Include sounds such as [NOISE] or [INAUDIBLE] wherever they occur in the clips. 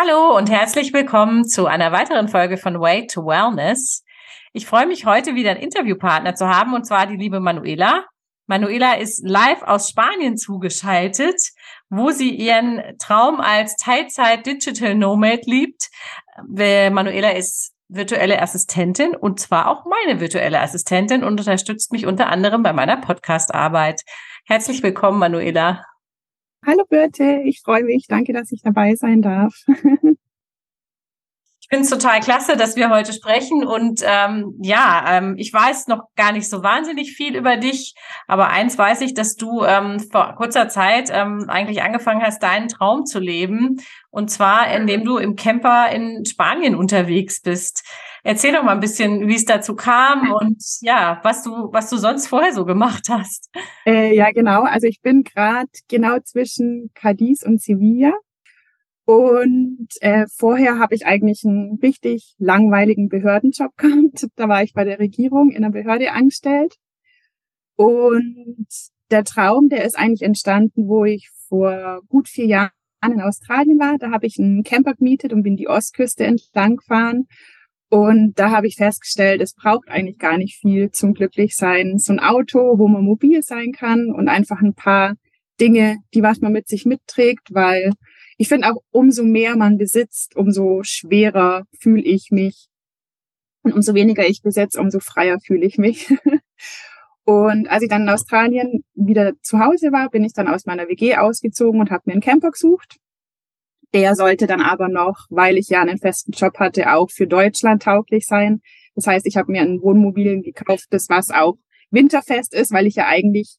Hallo und herzlich willkommen zu einer weiteren Folge von Way to Wellness. Ich freue mich heute wieder einen Interviewpartner zu haben und zwar die liebe Manuela. Manuela ist live aus Spanien zugeschaltet, wo sie ihren Traum als Teilzeit Digital Nomad liebt. Manuela ist virtuelle Assistentin und zwar auch meine virtuelle Assistentin und unterstützt mich unter anderem bei meiner Podcast-Arbeit. Herzlich willkommen, Manuela. Hallo Birte, ich freue mich. Danke, dass ich dabei sein darf. [LAUGHS] Ich finde es total klasse, dass wir heute sprechen. Und ähm, ja, ähm, ich weiß noch gar nicht so wahnsinnig viel über dich, aber eins weiß ich, dass du ähm, vor kurzer Zeit ähm, eigentlich angefangen hast, deinen Traum zu leben. Und zwar, indem du im Camper in Spanien unterwegs bist. Erzähl doch mal ein bisschen, wie es dazu kam und ja, was du, was du sonst vorher so gemacht hast. Äh, ja, genau. Also ich bin gerade genau zwischen Cadiz und Sevilla und äh, vorher habe ich eigentlich einen richtig langweiligen Behördenjob [LAUGHS] gehabt. Da war ich bei der Regierung in der Behörde angestellt. Und der Traum, der ist eigentlich entstanden, wo ich vor gut vier Jahren in Australien war. Da habe ich einen Camper gemietet und bin die Ostküste entlang gefahren. Und da habe ich festgestellt, es braucht eigentlich gar nicht viel zum Glücklichsein. So ein Auto, wo man mobil sein kann und einfach ein paar Dinge, die was man mit sich mitträgt, weil ich finde auch, umso mehr man besitzt, umso schwerer fühle ich mich. Und umso weniger ich besitze, umso freier fühle ich mich. [LAUGHS] und als ich dann in Australien wieder zu Hause war, bin ich dann aus meiner WG ausgezogen und habe mir einen Camper gesucht. Der sollte dann aber noch, weil ich ja einen festen Job hatte, auch für Deutschland tauglich sein. Das heißt, ich habe mir ein Wohnmobil gekauft, das was auch winterfest ist, weil ich ja eigentlich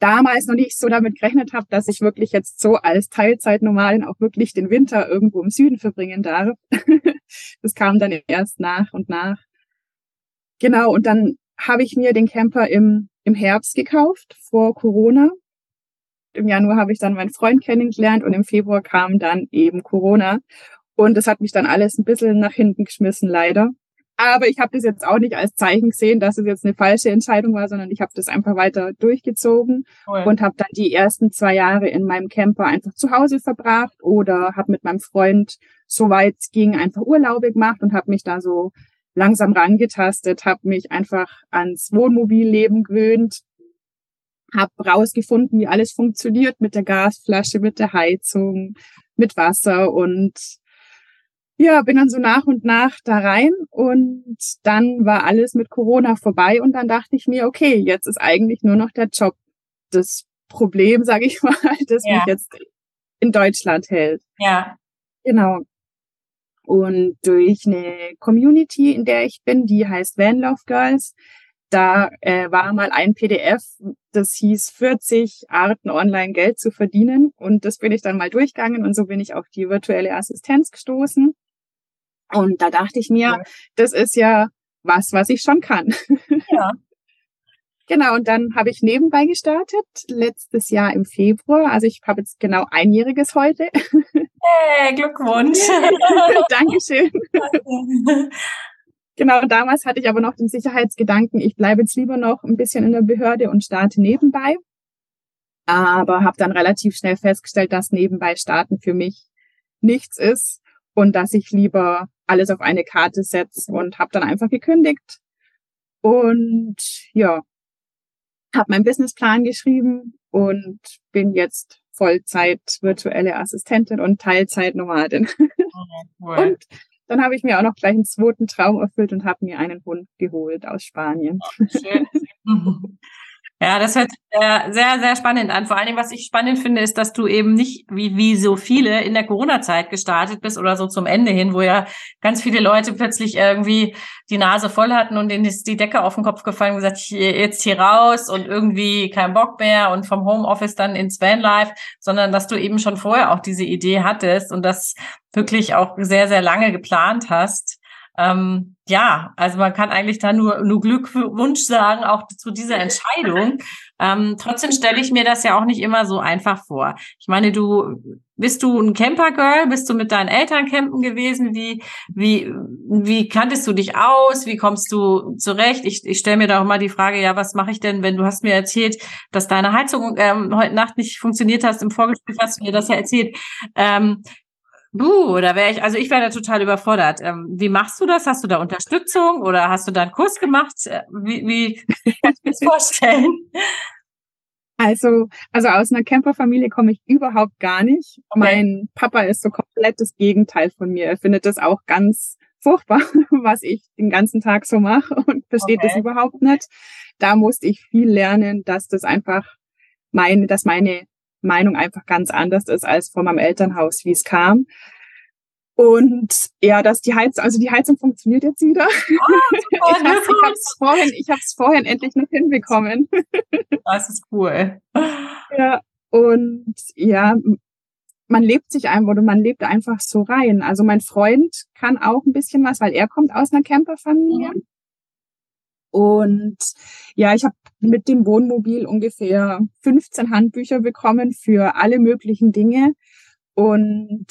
damals noch nicht so damit gerechnet habe, dass ich wirklich jetzt so als Teilzeitnomadin auch wirklich den Winter irgendwo im Süden verbringen darf. [LAUGHS] das kam dann erst nach und nach. Genau, und dann habe ich mir den Camper im, im Herbst gekauft, vor Corona. Im Januar habe ich dann meinen Freund kennengelernt und im Februar kam dann eben Corona. Und das hat mich dann alles ein bisschen nach hinten geschmissen, leider. Aber ich habe das jetzt auch nicht als Zeichen gesehen, dass es jetzt eine falsche Entscheidung war, sondern ich habe das einfach weiter durchgezogen cool. und habe dann die ersten zwei Jahre in meinem Camper einfach zu Hause verbracht oder habe mit meinem Freund, soweit es ging, einfach Urlaube gemacht und habe mich da so langsam rangetastet, habe mich einfach ans Wohnmobilleben gewöhnt, habe rausgefunden, wie alles funktioniert mit der Gasflasche, mit der Heizung, mit Wasser und ja, bin dann so nach und nach da rein und dann war alles mit Corona vorbei und dann dachte ich mir, okay, jetzt ist eigentlich nur noch der Job das Problem, sage ich [LAUGHS] mal, das ja. mich jetzt in Deutschland hält. Ja. Genau. Und durch eine Community, in der ich bin, die heißt Van Love Girls, da äh, war mal ein PDF, das hieß 40 Arten online Geld zu verdienen und das bin ich dann mal durchgegangen und so bin ich auf die virtuelle Assistenz gestoßen. Und da dachte ich mir, das ist ja was, was ich schon kann. [LAUGHS] Ja. genau, und dann habe ich nebenbei gestartet, letztes Jahr im Februar. Also ich habe jetzt genau einjähriges heute. Hey, Glückwunsch. [LAUGHS] Dankeschön. [LAUGHS] Genau, damals hatte ich aber noch den Sicherheitsgedanken, ich bleibe jetzt lieber noch ein bisschen in der Behörde und starte nebenbei. Aber habe dann relativ schnell festgestellt, dass nebenbei starten für mich nichts ist und dass ich lieber alles auf eine Karte setze und habe dann einfach gekündigt und ja, habe meinen Businessplan geschrieben und bin jetzt Vollzeit virtuelle Assistentin und Teilzeitnomadin. Oh, Und dann habe ich mir auch noch gleich einen zweiten Traum erfüllt und habe mir einen Hund geholt aus Spanien. Oh, schön. [LAUGHS] Ja, das hört sehr, sehr, sehr spannend an. Vor allen Dingen, was ich spannend finde, ist, dass du eben nicht wie, wie so viele in der Corona-Zeit gestartet bist oder so zum Ende hin, wo ja ganz viele Leute plötzlich irgendwie die Nase voll hatten und denen ist die Decke auf den Kopf gefallen und gesagt, jetzt hier raus und irgendwie kein Bock mehr und vom Homeoffice dann ins Vanlife, sondern dass du eben schon vorher auch diese Idee hattest und das wirklich auch sehr, sehr lange geplant hast. Ähm, ja, also man kann eigentlich da nur, nur Glückwunsch sagen, auch zu dieser [LAUGHS] Entscheidung. Ähm, trotzdem stelle ich mir das ja auch nicht immer so einfach vor. Ich meine, du bist du ein Campergirl? Bist du mit deinen Eltern campen gewesen? Wie, wie, wie kanntest du dich aus? Wie kommst du zurecht? Ich, ich stelle mir da auch mal die Frage, ja, was mache ich denn, wenn du hast mir erzählt, dass deine Heizung ähm, heute Nacht nicht funktioniert hast, im Vorgespräch hast du mir das ja erzählt. Ähm, Buh, da wäre ich, also ich wäre da total überfordert. Ähm, wie machst du das? Hast du da Unterstützung oder hast du da einen Kurs gemacht? Äh, wie, wie kannst du das vorstellen? [LAUGHS] Also, also aus einer Camperfamilie komme ich überhaupt gar nicht. Okay. Mein Papa ist so komplett das Gegenteil von mir. Er findet das auch ganz furchtbar, [LAUGHS] was ich den ganzen Tag so mache und versteht okay. das überhaupt nicht. Da musste ich viel lernen, dass das einfach meine, dass meine Meinung einfach ganz anders ist als vor meinem Elternhaus, wie es kam. Und ja, dass die Heizung, also die Heizung funktioniert jetzt wieder. [LAUGHS] Oh, ich habe es vorhin, ich habe es vorhin endlich noch hinbekommen. [LAUGHS] Das ist cool. Ja, und ja, man lebt sich einfach oder man lebt einfach so rein. Also mein Freund kann auch ein bisschen was, weil er kommt aus einer Camperfamilie. Mhm. Und ja, ich habe mit dem Wohnmobil ungefähr 15 Handbücher bekommen für alle möglichen Dinge. Und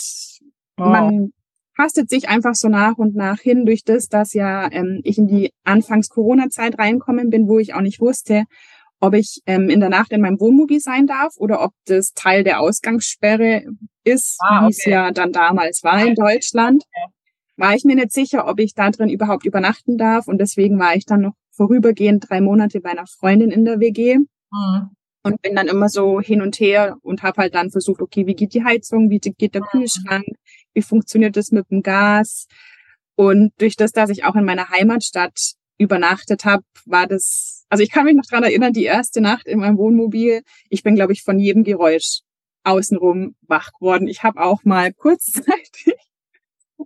oh. man hastet sich einfach so nach und nach hin durch das, dass ja ähm, ich in die Anfangs-Corona-Zeit reinkommen bin, wo ich auch nicht wusste, ob ich ähm, in der Nacht in meinem Wohnmobil sein darf oder ob das Teil der Ausgangssperre ist, ah, okay. wie es ja dann damals war in Deutschland. War ich mir nicht sicher, ob ich da drin überhaupt übernachten darf und deswegen war ich dann noch vorübergehend drei Monate bei einer Freundin in der WG. Mhm. Und bin dann immer so hin und her und habe halt dann versucht, okay, wie geht die Heizung, wie geht der mhm. Kühlschrank, wie funktioniert das mit dem Gas? Und durch das, dass ich auch in meiner Heimatstadt übernachtet habe, war das, also ich kann mich noch dran erinnern, die erste Nacht in meinem Wohnmobil, ich bin, glaube ich, von jedem Geräusch außenrum wach geworden. Ich habe auch mal kurzzeitig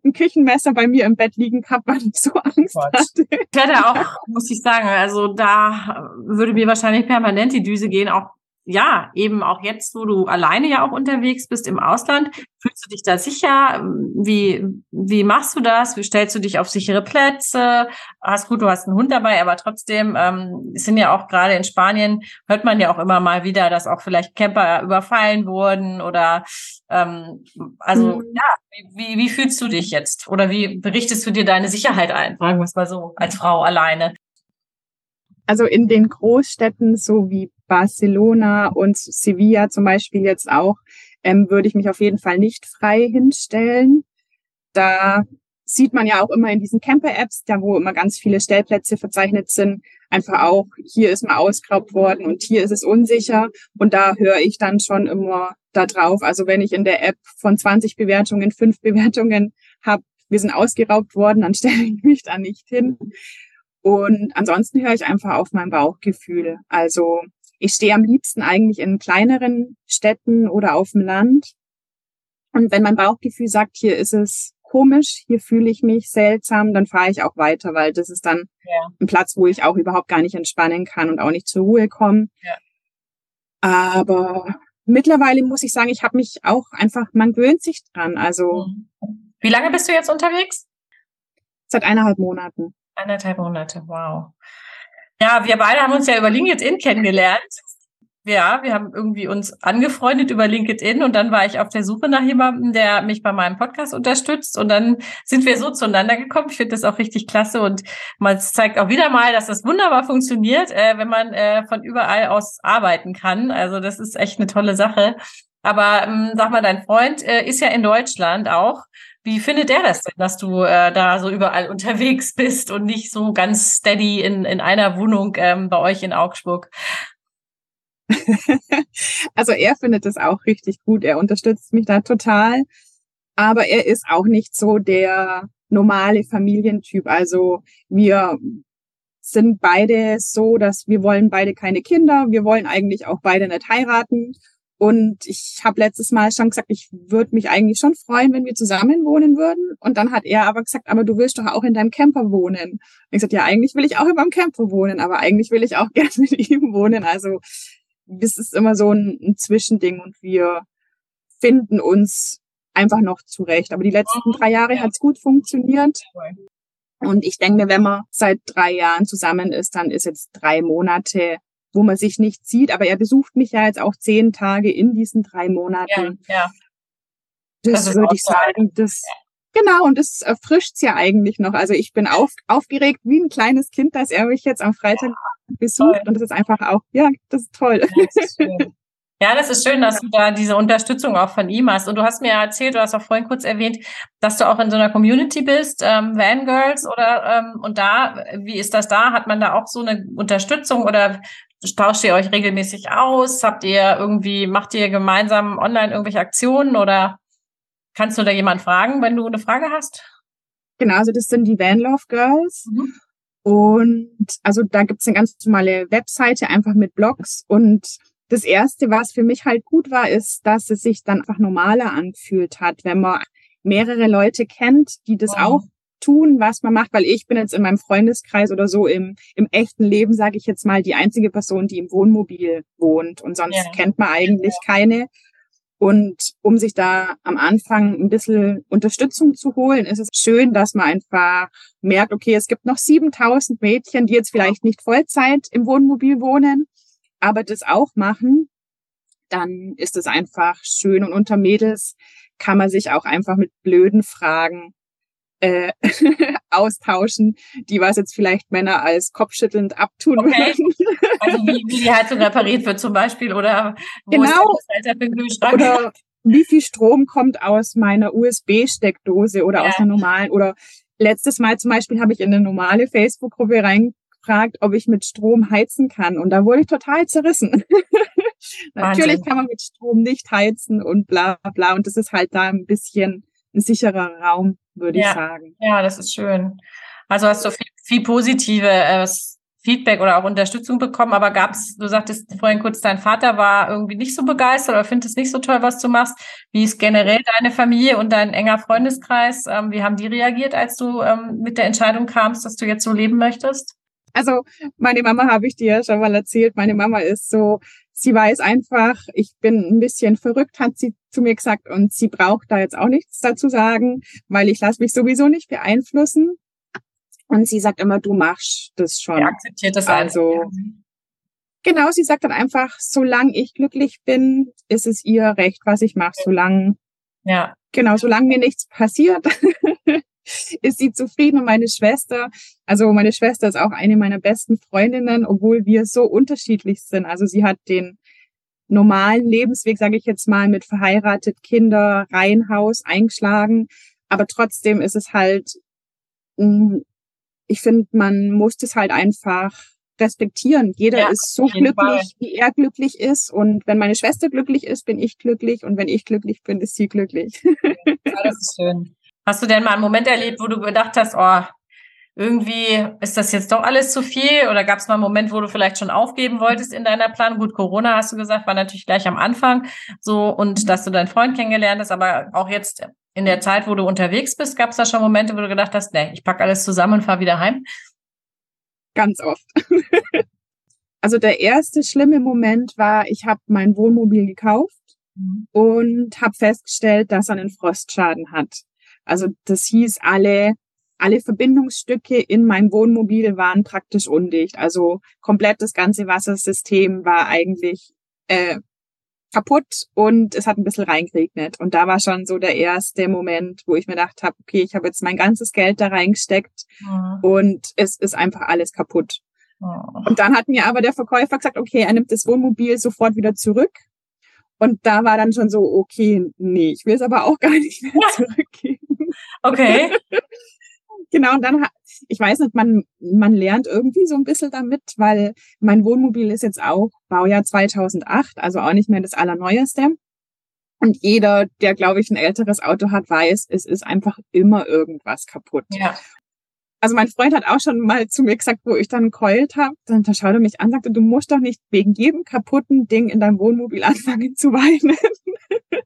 ein Küchenmesser bei mir im Bett liegen gehabt, weil ich so Angst Quatsch. hatte. Ich hatte auch, muss ich sagen, also da würde mir wahrscheinlich permanent die Düse gehen, auch ja, eben auch jetzt, wo du alleine ja auch unterwegs bist im Ausland, fühlst du dich da sicher? Wie, wie machst du das? Wie stellst du dich auf sichere Plätze? Hast gut, du hast einen Hund dabei, aber trotzdem ähm, sind ja auch gerade in Spanien, hört man ja auch immer mal wieder, dass auch vielleicht Camper überfallen wurden oder ähm, also mhm. ja, wie, wie fühlst du dich jetzt? Oder wie berichtest du dir deine Sicherheit ein? Fragen wir es mal so, als Frau alleine. Also in den Großstädten, so wie Barcelona und Sevilla zum Beispiel jetzt auch, ähm, würde ich mich auf jeden Fall nicht frei hinstellen. Da sieht man ja auch immer in diesen Camper-Apps, da wo immer ganz viele Stellplätze verzeichnet sind, einfach auch, hier ist mal ausgeraubt worden und hier ist es unsicher. Und da höre ich dann schon immer da drauf. Also wenn ich in der App von 20 Bewertungen fünf [LAUGHS] Bewertungen habe, wir sind ausgeraubt worden, dann [LAUGHS] stelle ich mich da nicht hin. Und ansonsten höre ich einfach auf mein Bauchgefühl. Also ich stehe am liebsten eigentlich in kleineren Städten oder auf dem Land. Und wenn mein Bauchgefühl sagt, hier ist es komisch, hier fühle ich mich seltsam, dann fahre ich auch weiter, weil das ist dann ja. ein Platz, wo ich auch überhaupt gar nicht entspannen kann und auch nicht zur Ruhe komme. Ja. Aber mittlerweile muss ich sagen, ich habe mich auch einfach, man gewöhnt sich dran. Also wie lange bist du jetzt unterwegs? Seit eineinhalb Monaten. Eineinhalb Monate, wow. Ja, wir beide haben uns ja über LinkedIn kennengelernt. Ja, wir haben irgendwie uns angefreundet über LinkedIn und dann war ich auf der Suche nach jemandem, der mich bei meinem Podcast unterstützt und dann sind wir so zueinander gekommen. Ich finde das auch richtig klasse und man zeigt auch wieder mal, dass das wunderbar funktioniert, äh, wenn man äh, von überall aus arbeiten kann. Also das ist echt eine tolle Sache. Aber ähm, sag mal, dein Freund äh, ist ja in Deutschland auch. Wie findet er das denn, dass du äh, da so überall unterwegs [LAUGHS] bist und nicht so ganz steady in, in einer Wohnung ähm, bei euch in Augsburg? [LAUGHS] also er findet es auch richtig gut. Er unterstützt mich da total. Aber er ist auch nicht so der normale Familientyp. Also wir sind beide so, dass wir wollen beide keine Kinder. Wir wollen eigentlich auch beide nicht heiraten. Und ich habe letztes Mal schon gesagt, ich würde mich eigentlich schon freuen, wenn wir zusammen wohnen würden. Und dann hat er aber gesagt, aber du willst doch auch in deinem Camper wohnen. Und ich gesagt, ja, eigentlich will ich auch in meinem Camper wohnen, aber eigentlich will ich auch [LAUGHS] gerne mit ihm wohnen. Also das ist immer so ein, ein Zwischending und wir finden uns einfach noch zurecht. Aber die letzten mhm. drei Jahre hat's gut funktioniert. Und ich denke mir, wenn man seit drei Jahren zusammen ist, dann ist jetzt drei Monate wo man sich nicht sieht. Aber er besucht mich ja jetzt auch zehn Tage in diesen drei Monaten. Ja, ja. Das, das würde ich sagen, das, ja. genau, und das erfrischt's ja eigentlich noch. Also ich bin auf, aufgeregt wie ein kleines Kind, dass er mich jetzt am Freitag ja, besucht. Toll. Und das ist einfach auch, ja, das ist toll. Ja, das ist Ja, das ist schön, dass du da diese Unterstützung auch von ihm hast. Und du hast mir erzählt, du hast auch vorhin kurz erwähnt, dass du auch in so einer Community bist, ähm, Vangirls oder ähm, und da, wie ist das da? Hat man da auch so eine Unterstützung oder tauscht ihr euch regelmäßig aus? Habt ihr irgendwie, macht ihr gemeinsam online irgendwelche Aktionen oder kannst du da jemand fragen, wenn du eine Frage hast? Genau, also das sind die Vanlove Girls. Mhm. Und also da gibt's eine ganz normale Webseite, einfach mit Blogs. Und das Erste, was für mich halt gut war, ist, dass es sich dann einfach normaler angefühlt hat, wenn man mehrere Leute kennt, die das wow. auch tun, was man macht, weil ich bin jetzt in meinem Freundeskreis oder so im, im echten Leben, sage ich jetzt mal, die einzige Person, die im Wohnmobil wohnt und sonst ja. kennt man eigentlich ja. keine. Und um sich da am Anfang ein bisschen Unterstützung zu holen, ist es schön, dass man einfach merkt, okay, es gibt noch 7000 Mädchen, die jetzt vielleicht nicht Vollzeit im Wohnmobil wohnen, aber das auch machen. Dann ist es einfach schön. Und unter Mädels kann man sich auch einfach mit blöden Fragen äh, [LAUGHS] austauschen, die was jetzt vielleicht Männer als kopfschüttelnd abtun okay. würden. [LAUGHS] Also wie, wie die Heizung repariert wird zum Beispiel oder wo genau. ist der oder wie viel Strom kommt aus meiner USB-Steckdose oder ja. aus einer normalen oder letztes Mal zum Beispiel habe ich in eine normale Facebook-Gruppe reingefragt, ob ich mit Strom heizen kann und da wurde ich total zerrissen. [LAUGHS] Natürlich kann man mit Strom nicht heizen und bla bla und das ist halt da ein bisschen ein sicherer Raum würde ja. ich sagen. Ja, das ist schön. Also hast du viel, viel positive äh, Feedback oder auch Unterstützung bekommen, aber gab es, du sagtest vorhin kurz, dein Vater war irgendwie nicht so begeistert oder findet es nicht so toll, was du machst. Wie ist generell deine Familie und dein enger Freundeskreis? Ähm, wie haben die reagiert, als du ähm, mit der Entscheidung kamst, dass du jetzt so leben möchtest? Also meine Mama habe ich dir ja schon mal erzählt. Meine Mama ist so, sie weiß einfach, ich bin ein bisschen verrückt, hat sie zu mir gesagt, und sie braucht da jetzt auch nichts dazu sagen, weil ich lasse mich sowieso nicht beeinflussen. Und sie sagt immer, du machst das schon. Sie akzeptiert das also. Einfach. Genau, sie sagt dann einfach, solange ich glücklich bin, ist es ihr Recht, was ich mache, solange ja. Genau, solange mir nichts passiert, [LAUGHS] [LAUGHS] ist sie zufrieden und meine Schwester, also meine Schwester ist auch eine meiner besten Freundinnen, obwohl wir so unterschiedlich sind. Also sie hat den normalen Lebensweg, sage ich jetzt mal, mit verheiratet, Kinder, Reihenhaus eingeschlagen. Aber trotzdem ist es halt, mm, ich finde, man muss das halt einfach respektieren. Jeder ja, ist so glücklich, Fall. wie er glücklich ist. Und wenn meine Schwester glücklich ist, bin ich glücklich. Und wenn ich glücklich bin, ist sie glücklich. [LAUGHS] Ja, das ist schön. Hast du denn mal einen Moment erlebt, wo du gedacht hast, oh, irgendwie ist das jetzt doch alles zu viel? Oder gab es mal einen Moment, wo du vielleicht schon aufgeben wolltest in deiner Planung? Gut, Corona hast du gesagt, war natürlich gleich am Anfang so und dass du deinen Freund kennengelernt hast, aber auch jetzt in der Zeit, wo du unterwegs bist, gab es da schon Momente, wo du gedacht hast, nee, ich packe alles zusammen und fahre wieder heim? Ganz oft. [LAUGHS] also der erste schlimme Moment war, ich habe mein Wohnmobil gekauft mhm. und habe festgestellt, dass er einen Frostschaden hat. Also das hieß, alle, alle Verbindungsstücke in meinem Wohnmobil waren praktisch undicht. Also komplett das ganze Wassersystem war eigentlich äh, kaputt und es hat ein bisschen reingeregnet. Und da war schon so der erste Moment, wo ich mir gedacht habe, okay, ich habe jetzt mein ganzes Geld da reingesteckt mhm. und es ist einfach alles kaputt. Mhm. Und dann hat mir aber der Verkäufer gesagt, okay, er nimmt das Wohnmobil sofort wieder zurück. Und da war dann schon so, okay, nee, ich will es aber auch [LAUGHS] gar nicht mehr zurückgeben. Okay. [LAUGHS] genau, und dann, ich weiß nicht, man, man lernt irgendwie so ein bisschen damit, weil mein Wohnmobil ist jetzt auch Baujahr 2008, also auch nicht mehr das Allerneueste. Und jeder, der, glaube ich, ein älteres Auto hat, weiß, es ist einfach immer irgendwas kaputt. Ja. Also mein Freund hat auch schon mal zu mir gesagt, wo ich dann keult habe, dann da schaut er mich an, sagte, du musst doch nicht wegen jedem kaputten Ding in deinem Wohnmobil [LAUGHS] anfangen zu weinen. [LAUGHS]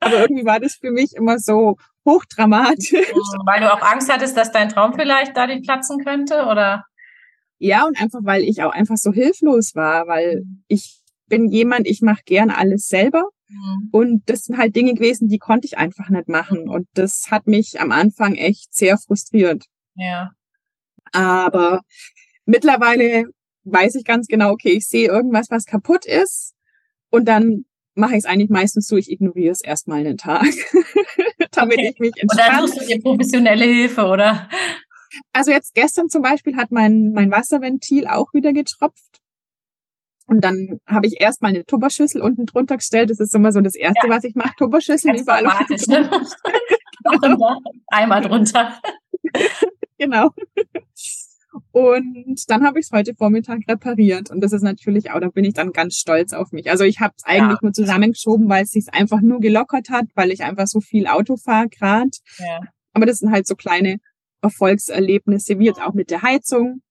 Aber irgendwie war das für mich immer so hochdramatisch. [LAUGHS] Weil du auch Angst hattest, dass dein Traum vielleicht da nicht platzen könnte, oder? Ja, und einfach, weil ich auch einfach so hilflos war, weil mhm. ich bin jemand, ich mache gern alles selber. Mhm. Und das sind halt Dinge gewesen, die konnte ich einfach nicht machen. Und das hat mich am Anfang echt sehr frustriert. Ja. Aber mittlerweile weiß ich ganz genau, okay, ich sehe irgendwas, was kaputt ist. Und dann mache ich es eigentlich meistens so, ich ignoriere es erstmal einen Tag, [LAUGHS] damit okay. ich mich entspanne. Und dann suchst du dir professionelle Hilfe, oder? Also jetzt gestern zum Beispiel hat mein, mein Wasserventil auch wieder getropft. Und dann habe ich erstmal eine Tupperschüssel unten drunter gestellt. Das ist immer so das Erste, ja. was ich mache. Tupperschüssel [LAUGHS] überall. [LAUGHS] Ne? genau. Einmal drunter. genau. Und dann habe ich es heute Vormittag repariert. Und das ist natürlich auch, da bin ich dann ganz stolz auf mich. Also ich habe es eigentlich ja. nur zusammengeschoben, weil es sich einfach nur gelockert hat, weil ich einfach so viel Auto fahre gerade. Ja. Aber das sind halt so kleine Erfolgserlebnisse, wie jetzt auch mit der Heizung.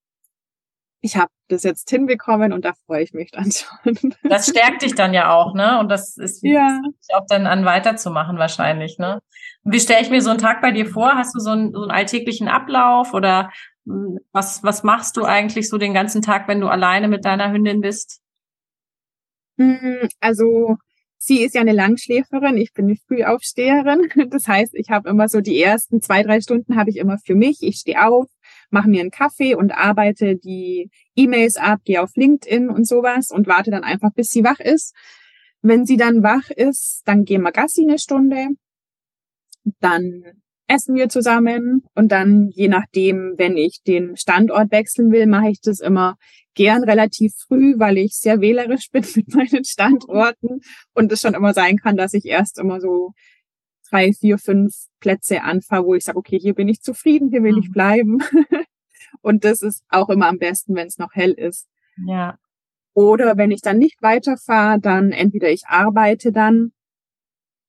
Ich habe das jetzt hinbekommen und da freue ich mich dann [LAUGHS] schon. Das stärkt dich dann ja auch, ne? Und das ist ja. auch dann an weiterzumachen wahrscheinlich, ne? Wie stelle ich mir so einen Tag bei dir vor? Hast du so einen, so einen alltäglichen Ablauf oder was, was machst du eigentlich so den ganzen Tag, wenn du alleine mit deiner Hündin bist? Hm, also sie ist ja eine Langschläferin, ich bin eine Frühaufsteherin. [LAUGHS] Das heißt, ich habe immer so die ersten zwei, drei Stunden habe ich immer für mich. Ich stehe auf, mache mir einen Kaffee und arbeite die E-Mails ab, gehe auf LinkedIn und sowas und warte dann einfach, bis sie wach ist. Wenn sie dann wach ist, dann gehen wir Gassi eine Stunde. Dann essen wir zusammen und dann, je nachdem, wenn ich den Standort wechseln will, mache ich das immer gern relativ früh, weil ich sehr wählerisch [LAUGHS] bin mit meinen Standorten und es schon immer sein kann, dass ich erst immer so drei, vier, fünf Plätze anfahre, wo ich sage, okay, hier bin ich zufrieden, hier will ich mhm. bleiben. [LAUGHS] und das ist auch immer am besten, wenn es noch hell ist. Ja. Oder wenn ich dann nicht weiterfahre, dann entweder ich arbeite dann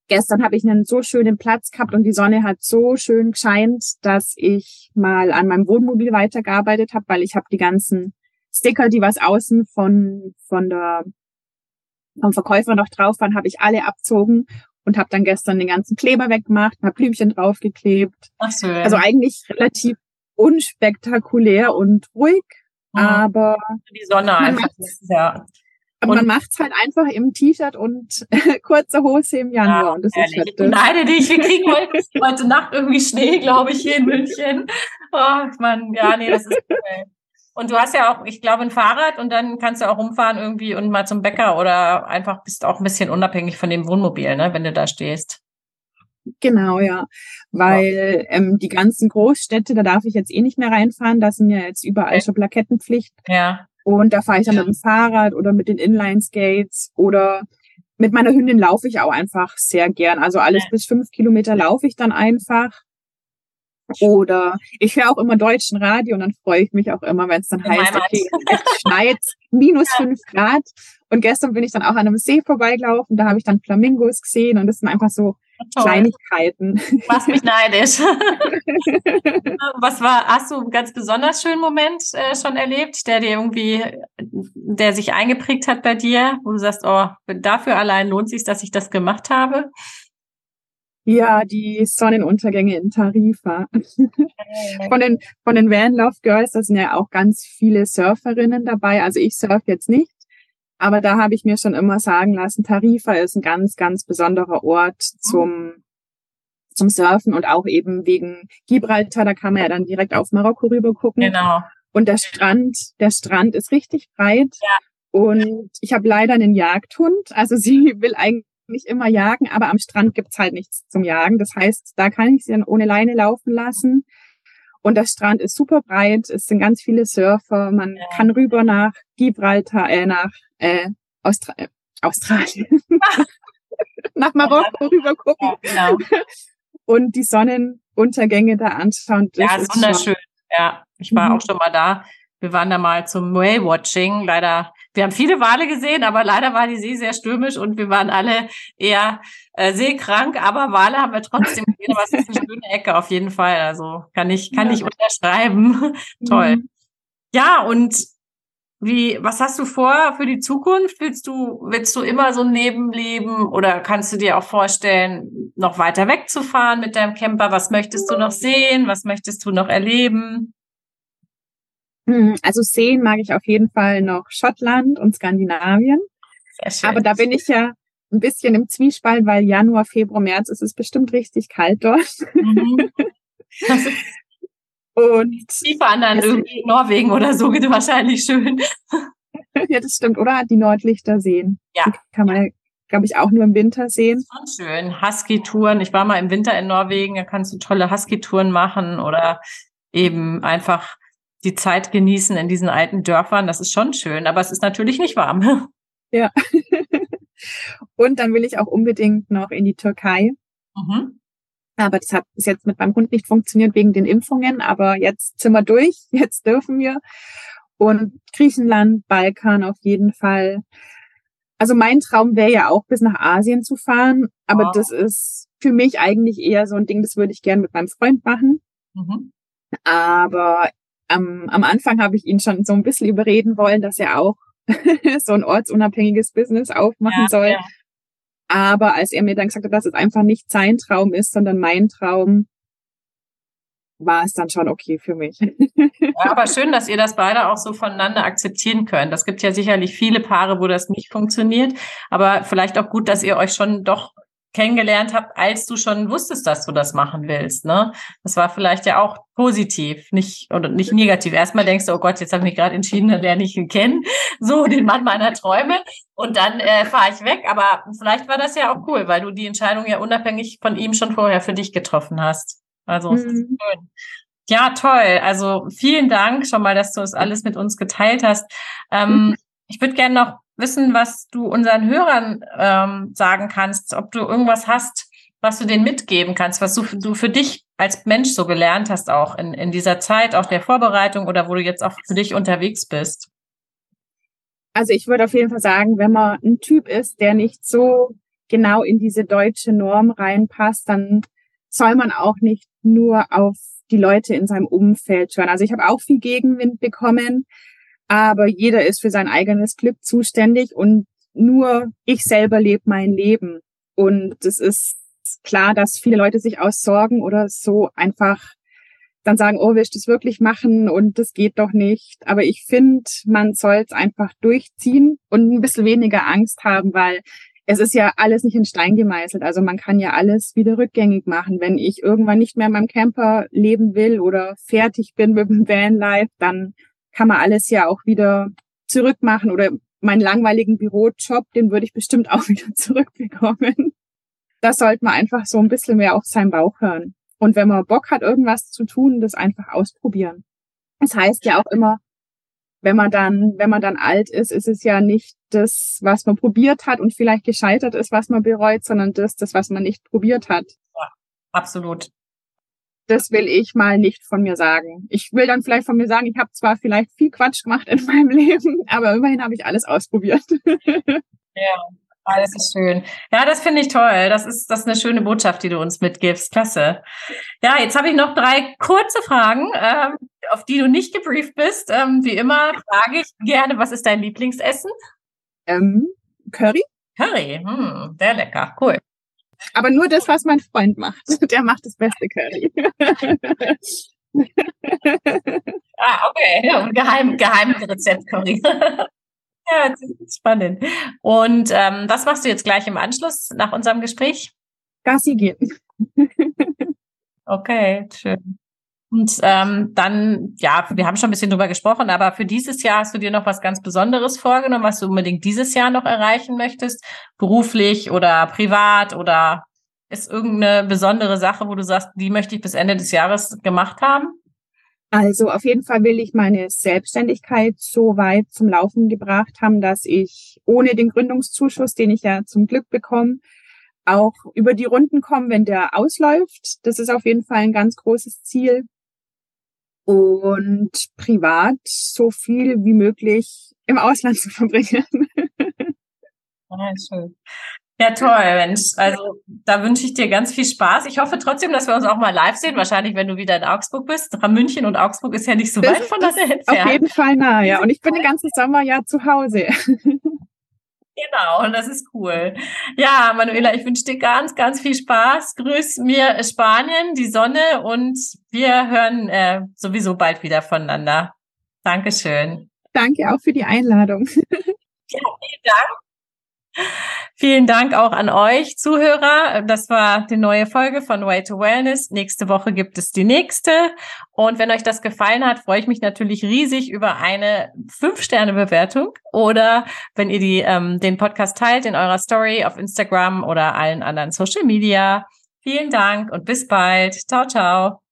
Gestern habe ich einen so schönen Platz gehabt und die Sonne hat so schön gescheint, dass ich mal an meinem Wohnmobil weitergearbeitet habe, weil ich habe die ganzen Sticker, die was außen von von der vom Verkäufer noch drauf waren, habe ich alle abzogen und habe dann gestern den ganzen Kleber weggemacht, habe Blümchen draufgeklebt. Ach so. Also eigentlich relativ unspektakulär und ruhig, mhm. aber die Sonne einfach. Ja. Aber man macht's halt einfach im T-Shirt und [LAUGHS] kurzer Hose im Januar. Ja, und das ehrlich, ist halt ich neide dich. Wir kriegen heute, [LAUGHS] heute Nacht irgendwie Schnee, glaube ich, hier in München. Oh, man, ja, nee, das ist cool. Und du hast ja auch, ich glaube, ein Fahrrad und dann kannst du auch rumfahren irgendwie und mal zum Bäcker oder einfach bist auch ein bisschen unabhängig von dem Wohnmobil, ne, wenn du da stehst. Genau, ja. Weil ähm, die ganzen Großstädte, da darf ich jetzt eh nicht mehr reinfahren, da sind ja jetzt überall okay. schon Plakettenpflicht. Ja. Und da fahre ich dann ja. mit dem Fahrrad oder mit den Inline-Skates oder mit meiner Hündin laufe ich auch einfach sehr gern. Also alles bis fünf Kilometer laufe ich dann einfach. Oder ich höre auch immer deutschen Radio und dann freue ich mich auch immer, wenn es dann In heißt, okay, es schneit [LAUGHS] minus fünf Grad. Und gestern bin ich dann auch an einem See vorbeigelaufen, da habe ich dann Flamingos gesehen und das sind einfach so Toll. Kleinigkeiten. Machst mich neidisch. [LAUGHS] Was war, hast du einen ganz besonders schönen Moment äh, schon erlebt, der dir irgendwie, der sich eingeprägt hat bei dir, wo du sagst, oh, dafür allein lohnt sich, dass ich das gemacht habe? Ja, die Sonnenuntergänge in Tarifa. von den, von den Van Love Girls, da sind ja auch ganz viele Surferinnen dabei. Also ich surf jetzt nicht, aber da habe ich mir schon immer sagen lassen, Tarifa ist ein ganz, ganz besonderer Ort zum, zum Surfen und auch eben wegen Gibraltar, da kann man ja dann direkt auf Marokko rüber gucken. Genau. Und der Strand, der Strand ist richtig breit. Ja. Und ich habe leider einen Jagdhund. Also sie [LAUGHS] will eigentlich immer jagen, aber am Strand gibt's halt nichts zum Jagen. Das heißt, da kann ich sie dann ohne Leine laufen lassen. Und der Strand ist super breit, es sind ganz viele Surfer, man ja. kann rüber nach Gibraltar, äh, nach äh, Austra äh, Australien, [LAUGHS] nach Marokko rüber gucken ja, genau. und die Sonnenuntergänge da anschauen. Ja, ist wunderschön. Ja, ich war mhm. auch schon mal da. Wir waren da mal zum Whale-Watching. Leider, wir haben viele Wale gesehen, aber leider war die See sehr stürmisch und wir waren alle eher äh, seekrank. Aber Wale haben wir trotzdem gesehen. Aber es ist eine schöne Ecke auf jeden Fall. Also kann ich, kann ja. ich unterschreiben. [LAUGHS] Toll. Mhm. Ja, und wie, was hast du vor für die Zukunft? Willst du, willst du immer so ein Nebenleben oder kannst du dir auch vorstellen, noch weiter wegzufahren mit deinem Camper? Was möchtest du noch sehen? Was möchtest du noch erleben? Hm, also sehen mag ich auf jeden Fall noch Schottland und Skandinavien. Sehr schön. Aber da bin ich ja ein bisschen im Zwiespalt, weil Januar, Februar, März ist es bestimmt richtig kalt dort. Mhm. Und die fahren dann irgendwie Norwegen oder so, geht [LAUGHS] wahrscheinlich schön. ja, das stimmt, oder? Die Nordlichter sehen. Ja. Die kann man, glaube ich, auch nur im Winter sehen. Schon schön. Husky-Touren. Ich war mal im Winter in Norwegen, da kannst du tolle Husky-Touren machen oder eben einfach die Zeit genießen in diesen alten Dörfern. Das ist schon schön, aber es ist natürlich nicht warm. [LAUGHS] Ja. [LAUGHS] Und dann will ich auch unbedingt noch in die Türkei. Mhm. Aber das hat bis jetzt mit meinem Hund nicht funktioniert wegen den Impfungen. Aber jetzt sind wir durch. [LAUGHS] Jetzt dürfen wir. Und Griechenland, Balkan auf jeden Fall. Also mein Traum wäre ja auch bis nach Asien zu fahren. Aber wow. das ist für mich eigentlich eher so ein Ding, das würde ich gern mit meinem Freund machen. Mhm. Aber am, am Anfang habe ich ihn schon so ein bisschen überreden wollen, dass er auch [LAUGHS] so ein ortsunabhängiges Business aufmachen ja, soll. Ja. Aber als er mir dann gesagt hat, dass es einfach nicht sein Traum ist, sondern mein Traum, war es dann schon okay für mich. [LAUGHS] Ja, aber schön, dass ihr das beide auch so voneinander akzeptieren könnt. Das gibt ja sicherlich viele Paare, wo das nicht funktioniert. Aber vielleicht auch gut, dass ihr euch schon doch kennengelernt habt, als du schon wusstest, dass du das machen willst. Ne? Das war vielleicht ja auch positiv, nicht oder nicht negativ. Erstmal denkst du, oh Gott, jetzt habe ich mich gerade entschieden, dann lerne ich ihn kennen, [LAUGHS] so den Mann meiner Träume und dann äh, fahre ich weg. Aber vielleicht war das ja auch cool, weil du die Entscheidung ja unabhängig von ihm schon vorher für dich getroffen hast. Also mhm. schön. Ja, toll. Also vielen Dank schon mal, dass du es alles mit uns geteilt hast. Ähm, [LAUGHS] ich würde gerne noch wissen, was du unseren Hörern ähm, sagen kannst, ob du irgendwas hast, was du denen mitgeben kannst, was du, du für dich als Mensch so gelernt hast, auch in, in dieser Zeit, auch der Vorbereitung oder wo du jetzt auch für dich unterwegs bist. Also ich würde auf jeden Fall sagen, wenn man ein Typ ist, der nicht so genau in diese deutsche Norm reinpasst, dann soll man auch nicht nur auf die Leute in seinem Umfeld hören. Also ich habe auch viel Gegenwind bekommen, aber jeder ist für sein eigenes Glück zuständig und nur ich selber lebe mein Leben. Und es ist klar, dass viele Leute sich aus Sorgen oder so einfach dann sagen, oh, willst du das wirklich machen und das geht doch nicht. Aber ich finde, man soll es einfach durchziehen und ein bisschen weniger Angst haben, weil es ist ja alles nicht in Stein gemeißelt. Also man kann ja alles wieder rückgängig machen. Wenn ich irgendwann nicht mehr in meinem Camper leben will oder fertig bin [LAUGHS] mit dem Vanlife, dann kann man alles ja auch wieder zurückmachen oder meinen langweiligen Bürojob, den würde ich bestimmt auch [LAUGHS] wieder zurückbekommen. Da sollte man einfach so ein bisschen mehr auf seinen Bauch hören. Und wenn man Bock hat, irgendwas zu tun, das einfach ausprobieren. Das heißt ja auch immer, wenn man dann, wenn man dann alt ist, ist es ja nicht das, was man probiert hat und vielleicht gescheitert ist, was man bereut, sondern das, das, was man nicht probiert hat. Ja, absolut das will ich mal nicht von mir sagen. Ich will dann vielleicht von mir sagen, ich habe zwar vielleicht viel Quatsch gemacht in [LAUGHS] meinem Leben, aber immerhin habe ich alles ausprobiert. [LAUGHS] Ja, alles ist schön. Ja, das finde ich toll. Das ist, das ist eine schöne Botschaft, die du uns mitgibst. Klasse. Ja, jetzt habe ich noch drei kurze Fragen, ähm, auf die du nicht gebrieft bist. Ähm, wie immer frage ich gerne, was ist dein Lieblingsessen? Ähm, Curry. Curry, hm, sehr lecker, cool. Aber nur das, was mein Freund macht. [LAUGHS] Der macht das beste Curry. [LAUGHS] ah, okay. Ja, geheim, geheim Rezept Curry. [LAUGHS] ja, spannend. Und ähm, was machst du jetzt gleich im Anschluss nach unserem Gespräch? Gassi gehen. okay, schön. Und ähm, dann, ja, wir haben schon ein bisschen drüber gesprochen, aber für dieses Jahr hast du dir noch was ganz Besonderes vorgenommen, was du unbedingt dieses Jahr noch erreichen möchtest, beruflich oder privat oder ist irgendeine besondere Sache, wo du sagst, die möchte ich bis Ende des Jahres gemacht haben? Also auf jeden Fall will ich meine Selbstständigkeit so weit zum Laufen gebracht haben, dass ich ohne den Gründungszuschuss, den ich ja zum Glück bekomme, auch über die Runden komme, wenn der ausläuft. Das ist auf jeden Fall ein ganz großes Ziel und privat so viel wie möglich im Ausland zu verbringen. [LAUGHS] Ja, schön. Ja, toll, Mensch. Also da wünsche ich dir ganz viel Spaß. Ich hoffe trotzdem, dass wir uns auch mal live sehen. Wahrscheinlich, wenn du wieder in Augsburg bist. München und Augsburg ist ja nicht so weit von der entfernt. Auf jeden Fall nah, ja. Und ich bin den ganzen Sommer ja zu Hause. [LAUGHS] Genau, und das ist cool. Ja, Manuela, ich wünsche dir ganz, ganz viel Spaß. Grüß mir Spanien, die Sonne und wir hören äh, sowieso bald wieder voneinander. Dankeschön. Danke auch für die Einladung. Ja, vielen Dank. Vielen Dank auch an euch Zuhörer. Das war die neue Folge von Way to Wellness. Nächste Woche gibt es die nächste. Und wenn euch das gefallen hat, freue ich mich natürlich riesig über eine 5-Sterne-Bewertung oder wenn ihr die, ähm, den Podcast teilt in eurer Story auf Instagram oder allen anderen Social Media. Vielen Dank und bis bald. Ciao, ciao.